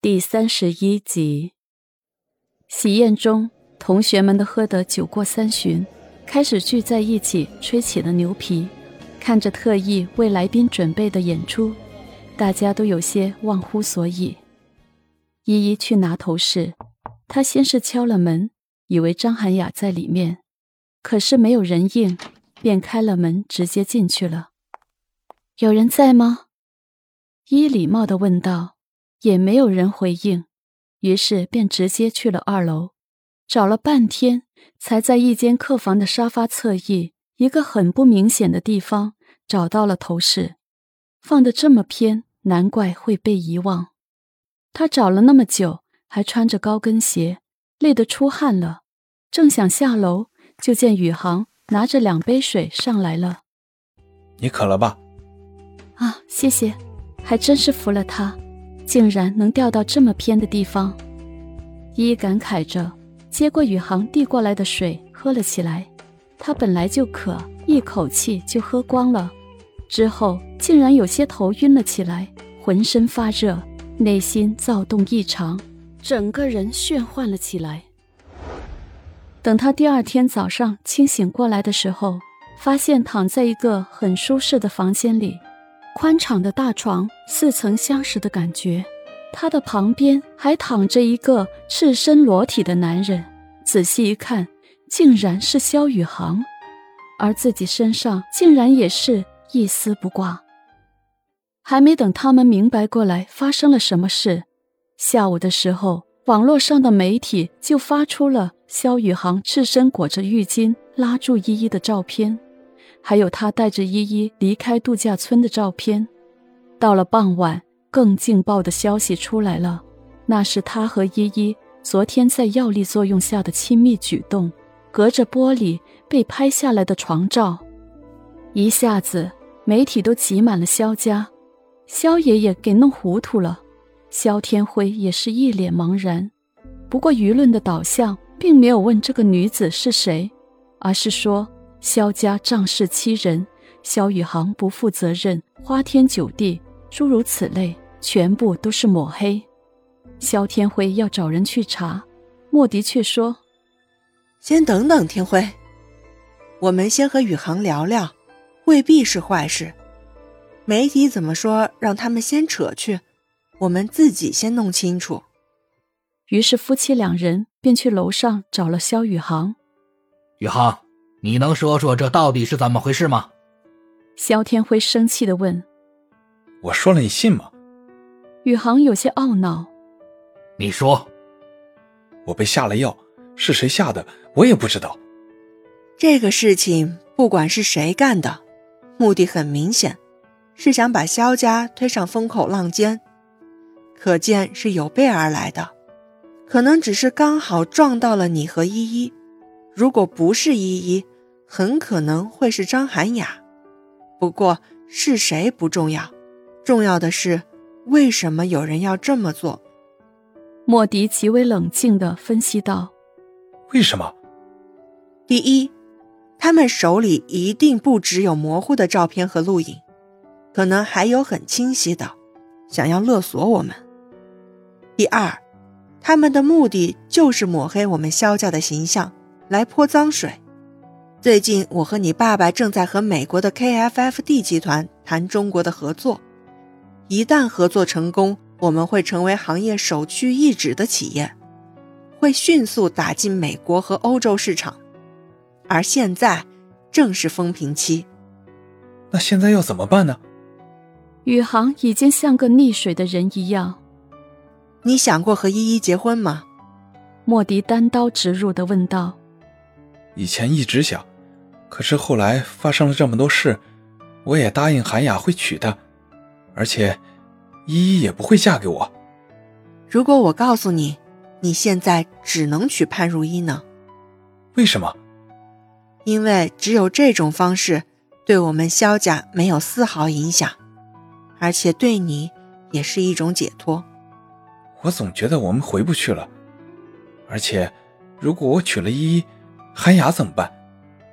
第三十一集，喜宴中，同学们都喝得酒过三巡，开始聚在一起吹起了牛皮。看着特意为来宾准备的演出，大家都有些忘乎所以。依依去拿头饰，她先是敲了门，以为张涵雅在里面，可是没有人应，便开了门直接进去了。有人在吗？依礼貌的问道。也没有人回应，于是便直接去了二楼，找了半天，才在一间客房的沙发侧翼一个很不明显的地方找到了头饰，放的这么偏，难怪会被遗忘。他找了那么久，还穿着高跟鞋，累得出汗了，正想下楼，就见宇航拿着两杯水上来了。你渴了吧？啊，谢谢，还真是服了他。竟然能掉到这么偏的地方，依依感慨着，接过宇航递过来的水喝了起来。他本来就渴，一口气就喝光了，之后竟然有些头晕了起来，浑身发热，内心躁动异常，整个人眩幻了起来。等他第二天早上清醒过来的时候，发现躺在一个很舒适的房间里。宽敞的大床，似曾相识的感觉。他的旁边还躺着一个赤身裸体的男人，仔细一看，竟然是萧宇航，而自己身上竟然也是一丝不挂。还没等他们明白过来发生了什么事，下午的时候，网络上的媒体就发出了萧宇航赤身裹着浴巾拉住依依的照片。还有他带着依依离开度假村的照片。到了傍晚，更劲爆的消息出来了，那是他和依依昨天在药力作用下的亲密举动，隔着玻璃被拍下来的床照。一下子，媒体都挤满了肖家，肖爷爷给弄糊涂了，肖天辉也是一脸茫然。不过舆论的导向并没有问这个女子是谁，而是说。萧家仗势欺人，萧宇航不负责任，花天酒地，诸如此类，全部都是抹黑。萧天辉要找人去查，莫迪却说：“先等等，天辉，我们先和宇航聊聊，未必是坏事。媒体怎么说，让他们先扯去，我们自己先弄清楚。”于是夫妻两人便去楼上找了萧宇航。宇航。你能说说这到底是怎么回事吗？萧天辉生气的问：“我说了，你信吗？”宇航有些懊恼：“你说，我被下了药，是谁下的，我也不知道。这个事情不管是谁干的，目的很明显，是想把萧家推上风口浪尖，可见是有备而来的。可能只是刚好撞到了你和依依。”如果不是依依，很可能会是张涵雅。不过是谁不重要，重要的是为什么有人要这么做。莫迪极为冷静地分析道：“为什么？第一，他们手里一定不只有模糊的照片和录影，可能还有很清晰的，想要勒索我们。第二，他们的目的就是抹黑我们萧家的形象。”来泼脏水。最近，我和你爸爸正在和美国的 KFFD 集团谈中国的合作。一旦合作成功，我们会成为行业首屈一指的企业，会迅速打进美国和欧洲市场。而现在正是风平期。那现在要怎么办呢？宇航已经像个溺水的人一样。你想过和依依结婚吗？莫迪单刀直入的问道。以前一直想，可是后来发生了这么多事，我也答应韩雅会娶她，而且依依也不会嫁给我。如果我告诉你，你现在只能娶潘如一呢？为什么？因为只有这种方式，对我们萧家没有丝毫影响，而且对你也是一种解脱。我总觉得我们回不去了，而且如果我娶了依依。韩雅怎么办？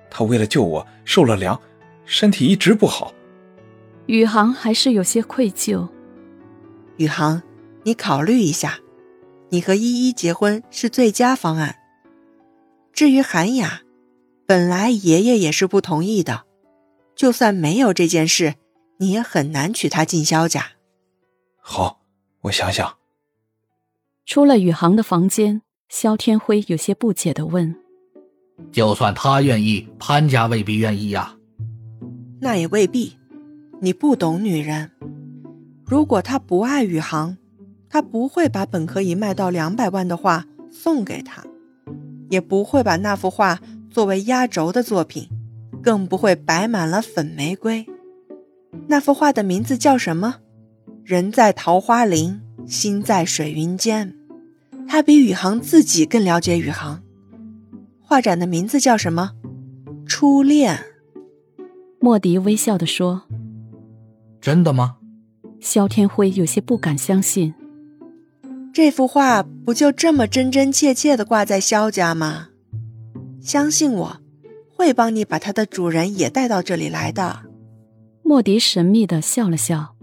他为了救我受了凉，身体一直不好。宇航还是有些愧疚。宇航，你考虑一下，你和依依结婚是最佳方案。至于韩雅，本来爷爷也是不同意的，就算没有这件事，你也很难娶她进萧家。好，我想想。出了宇航的房间，萧天辉有些不解的问：“就算他愿意，潘家未必愿意呀。”那也未必，你不懂女人。如果他不爱宇航，他不会把本可以卖到两百万的画送给他，也不会把那幅画作为压轴的作品，更不会摆满了粉玫瑰。那幅画的名字叫什么？人在桃花林，心在水云间。他比宇航自己更了解宇航。画展的名字叫什么？初恋。莫迪微笑的说：“真的吗？”萧天辉有些不敢相信。这幅画不就这么真真切切的挂在萧家吗？相信我，会帮你把它的主人也带到这里来的。莫迪神秘的笑了笑。